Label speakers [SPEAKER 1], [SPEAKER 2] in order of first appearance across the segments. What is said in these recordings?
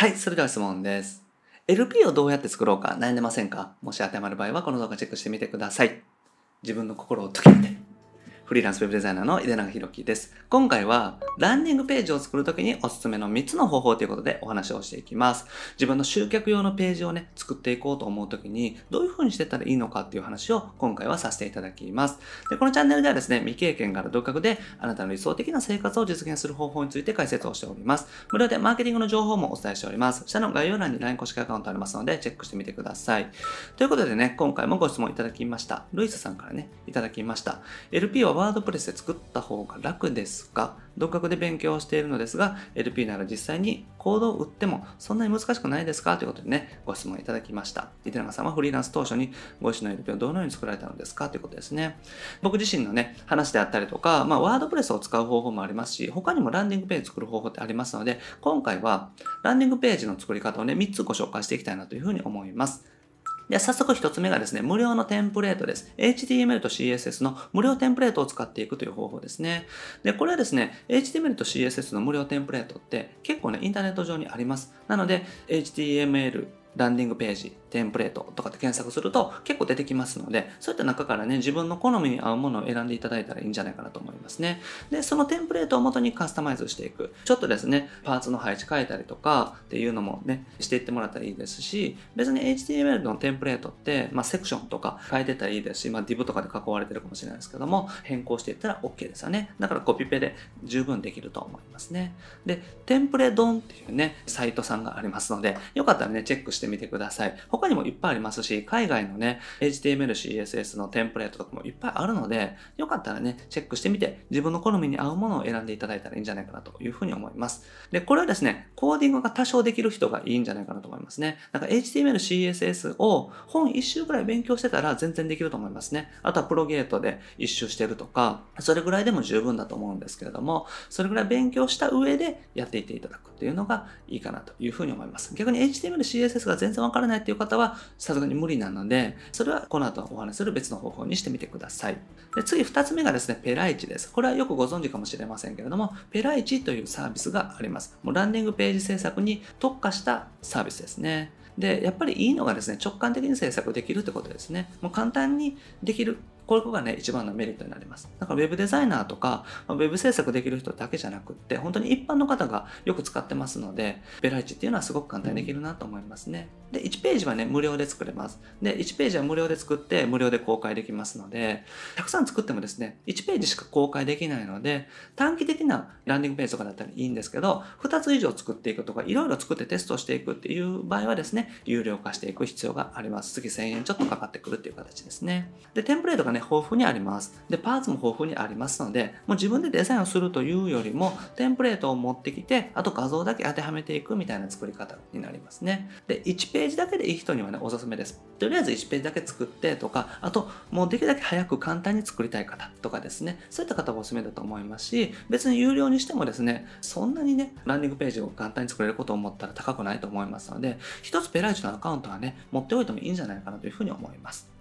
[SPEAKER 1] はい、それでは質問です。LP をどうやって作ろうか悩んでませんか？もし当てはまる場合はこの動画チェックしてみてください。自分の心を解けて。フリーランスウェブデザイナーの井出永弘樹です。今回はランディングページを作るときにおすすめの3つの方法ということでお話をしていきます。自分の集客用のページをね、作っていこうと思うときにどういう風にしてったらいいのかっていう話を今回はさせていただきます。で、このチャンネルではですね、未経験から独学であなたの理想的な生活を実現する方法について解説をしております。無料でマーケティングの情報もお伝えしております。下の概要欄に LINE 公式アカウントありますのでチェックしてみてください。ということでね、今回もご質問いただきました。ルイスさんからね、いただきました。LP はワードプレスで作った方が楽ですか独学で勉強しているのですが、LP なら実際にコードを打ってもそんなに難しくないですか？ということでね、ご質問いただきました。伊手永さんはフリーランス当初にご自身の LP をどのように作られたのですか？ということですね。僕自身のね、話であったりとか、まあ、ワードプレスを使う方法もありますし、他にもランディングページ作る方法ってありますので、今回はランディングページの作り方をね、3つご紹介していきたいなというふうに思います。で早速一つ目がですね、無料のテンプレートです。HTML と CSS の無料テンプレートを使っていくという方法ですね。で、これはですね、HTML と CSS の無料テンプレートって結構ね、インターネット上にあります。なので、HTML、ランディングページ、テンプレートとかって検索すると結構出てきますので、そういった中からね、自分の好みに合うものを選んでいただいたらいいんじゃないかなと思いますね。で、そのテンプレートを元にカスタマイズしていく。ちょっとですね、パーツの配置変えたりとかっていうのもね、していってもらったらいいですし、別に HTML のテンプレートって、まあ、セクションとか変えてたらいいですし、まあ、div とかで囲われてるかもしれないですけども、変更していったら OK ですよね。だからコピペで十分できると思いますね。で、テンプレドンっていうね、サイトさんがありますので、よかったらね、チェックしてみてください。他にもいっぱいありますし、海外のね、HTML、CSS のテンプレートとかもいっぱいあるので、よかったらね、チェックしてみて、自分の好みに合うものを選んでいただいたらいいんじゃないかなというふうに思います。で、これはですね、コーディングが多少できる人がいいんじゃないかなと思いますね。なんか HTML、CSS を本一周ぐらい勉強してたら全然できると思いますね。あとはプロゲートで一周してるとか、それぐらいでも十分だと思うんですけれども、それぐらい勉強した上でやっていっていただくっていうのがいいかなというふうに思います。逆に HTML、CSS が全然わからないっていう方は、さすがに無理なので、それはこの後お話する別の方法にしてみてください。で次二つ目がですね、ペライチです。これはよくご存知かもしれませんけれども、ペライチというサービスがあります。もうランディングページ制作に特化したサービスですね。で、やっぱりいいのがですね、直感的に制作できるってことですね。もう簡単にできる。これがね、一番のメリットになります。だから、ウェブデザイナーとか、ウェブ制作できる人だけじゃなくって、本当に一般の方がよく使ってますので、ペライチっていうのはすごく簡単にできるなと思いますね。で、1ページはね、無料で作れます。で、1ページは無料で作って、無料で公開できますので、たくさん作ってもですね、1ページしか公開できないので、短期的なランディングページとかだったらいいんですけど、2つ以上作っていくとか、いろいろ作ってテストしていくっていう場合はですね、有料化していく必要があります。月1000円ちょっとかかってくるっていう形ですね。で、テンプレートがね、豊富にあります。で、パーツも豊富にありますので、もう自分でデザインをするというよりも、テンプレートを持ってきて、あと画像だけ当てはめていくみたいな作り方になりますね。で、1ページだけでいい人にはね、おすすめです。とりあえず1ページだけ作ってとか、あと、もうできるだけ早く簡単に作りたい方とかですね、そういった方がおすすめだと思いますし、別に有料にしてもですね、そんなにね、ランディングページを簡単に作れることを思ったら高くないと思いますので、一つペライチのアカウントはね、持っておいてもいいんじゃないかなというふうに思います。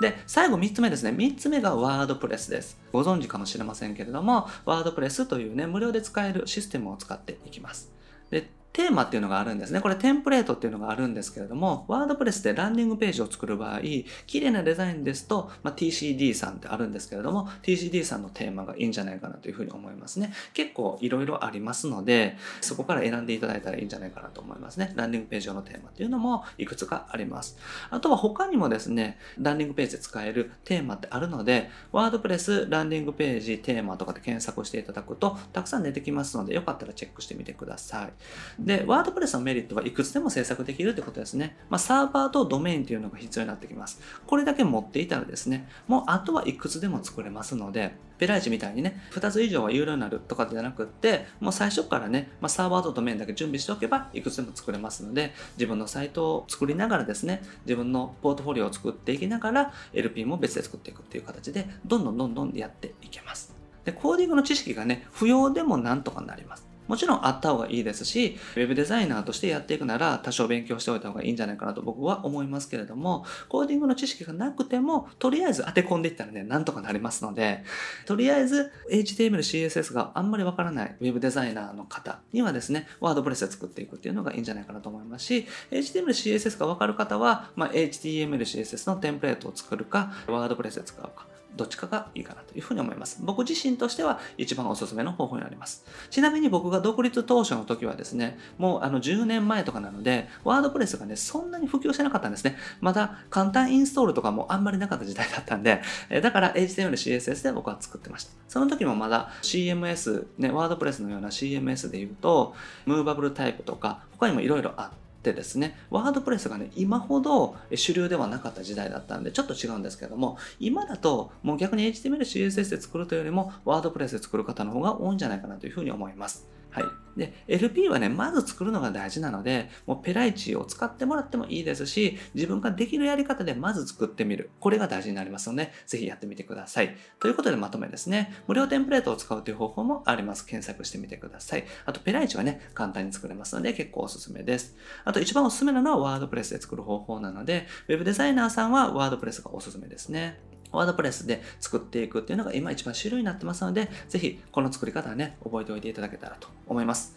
[SPEAKER 1] で、最後3つ目ですね。3つ目がワードプレスです。ご存知かもしれませんけれども、ワードプレスというね、無料で使えるシステムを使っていきます。で、テーマっていうのがあるんですね。これテンプレートっていうのがあるんですけれども、ワードプレスでランディングページを作る場合、綺麗なデザインですと、まあ、TCD さんってあるんですけれども、TCD さんのテーマがいいんじゃないかなというふうに思いますね。結構いろいろありますので、そこから選んでいただいたらいいんじゃないかなと思いますね。ランディングページ用のテーマっていうのもいくつかあります。あとは他にもですね、ランディングページで使えるテーマってあるので、ワードプレスランディングページテーマとかで検索していただくと、たくさん出てきますので、よかったらチェックしてみてください。で、ワードプレスのメリットはいくつでも制作できるってことですね。まあ、サーバーとドメインっていうのが必要になってきます。これだけ持っていたらですね、もうあとはいくつでも作れますので、ペライチみたいにね、2つ以上は有料になるとかじゃなくって、もう最初からね、まあ、サーバーとドメインだけ準備しておけば、いくつでも作れますので、自分のサイトを作りながらですね、自分のポートフォリオを作っていきながら、LP も別で作っていくっていう形で、どんどんどんどんやっていけます。で、コーディングの知識がね、不要でもなんとかなります。もちろんあった方がいいですし、ウェブデザイナーとしてやっていくなら多少勉強しておいた方がいいんじゃないかなと僕は思いますけれども、コーディングの知識がなくても、とりあえず当て込んでいったらね、なんとかなりますので、とりあえず HTML、CSS があんまりわからないウェブデザイナーの方にはですね、ワードプレスで作っていくっていうのがいいんじゃないかなと思いますし、HTML、CSS がわかる方は、まあ、HTML、CSS のテンプレートを作るか、ワードプレスで使うか、どっちかがいいかなというふうに思います。僕自身としては一番おすすめの方法になります。ちなみに僕が独立当初の時はですね、もうあの10年前とかなので、ワードプレスがね、そんなに普及してなかったんですね。まだ簡単インストールとかもあんまりなかった時代だったんで、だから HTML、CSS で僕は作ってました。その時もまだ CMS、ね、ワードプレスのような CMS で言うと、ムーバブルタイプとか、他にもいろいろあって、でですね、ワードプレスがね、今ほど主流ではなかった時代だったんで、ちょっと違うんですけども、今だともう逆に HTML、CSS で作るというよりも、ワードプレスで作る方の方が多いんじゃないかなというふうに思います。はい。で、LP はね、まず作るのが大事なので、もうペライチを使ってもらってもいいですし、自分ができるやり方でまず作ってみる。これが大事になりますので、ぜひやってみてください。ということでまとめですね。無料テンプレートを使うという方法もあります。検索してみてください。あと、ペライチはね、簡単に作れますので、結構おすすめです。あと、一番おすすめなのはワードプレスで作る方法なので、Web デザイナーさんはワードプレスがおすすめですね。ワードプレスで作っていくっていうのが今一番主流になってますので、ぜひこの作り方はね、覚えておいていただけたらと思います。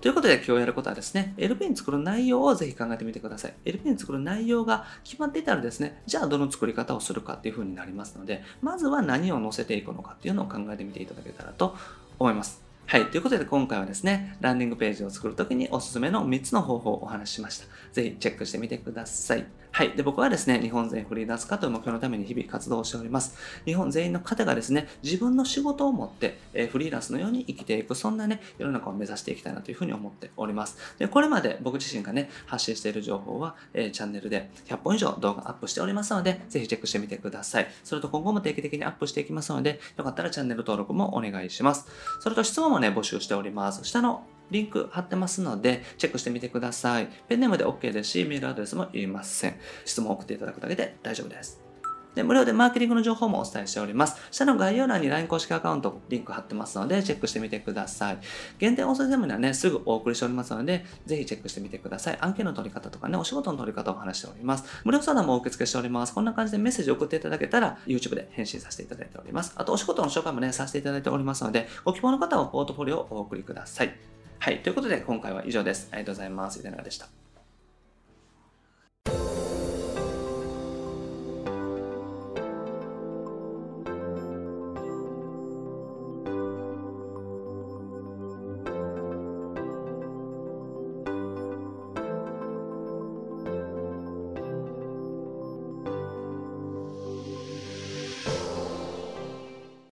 [SPEAKER 1] ということで今日やることはですね、LP に作る内容をぜひ考えてみてください。LP に作る内容が決まっていたらですね、じゃあどの作り方をするかっていう風になりますので、まずは何を載せていくのかっていうのを考えてみていただけたらと思います。はい。ということで今回はですね、ランディングページを作るときにおすすめの3つの方法をお話ししました。ぜひチェックしてみてください。はい。で、僕はですね、日本全フリーランス化という目標のために日々活動をしております。日本全員の方がですね、自分の仕事を持って、え、フリーランスのように生きていく、そんなね、世の中を目指していきたいなというふうに思っております。で、これまで僕自身がね、発信している情報は、えー、チャンネルで100本以上動画アップしておりますので、ぜひチェックしてみてください。それと今後も定期的にアップしていきますので、よかったらチャンネル登録もお願いします。それと質問もね、募集しており。ます。下のリンク貼ってますので、チェックしてみてください。ペンネームで OK ですし、メールアドレスもいりません。質問を送っていただくだけで大丈夫です。で、無料でマーケティングの情報もお伝えしております。下の概要欄に LINE 公式アカウント、リンク貼ってますので、チェックしてみてください。限定音声ゼミにはね、すぐお送りしておりますので、ぜひチェックしてみてください。案件の取り方とかね、お仕事の取り方を話しております。無料相談もお受付けしております。こんな感じでメッセージ送っていただけたら、YouTube で返信させていただいております。あと、お仕事の紹介もね、させていただいておりますので、ご希望の方はポートフォリオをお送りください。はい。ということで、今回は以上です。ありがとうございます。井出永でした？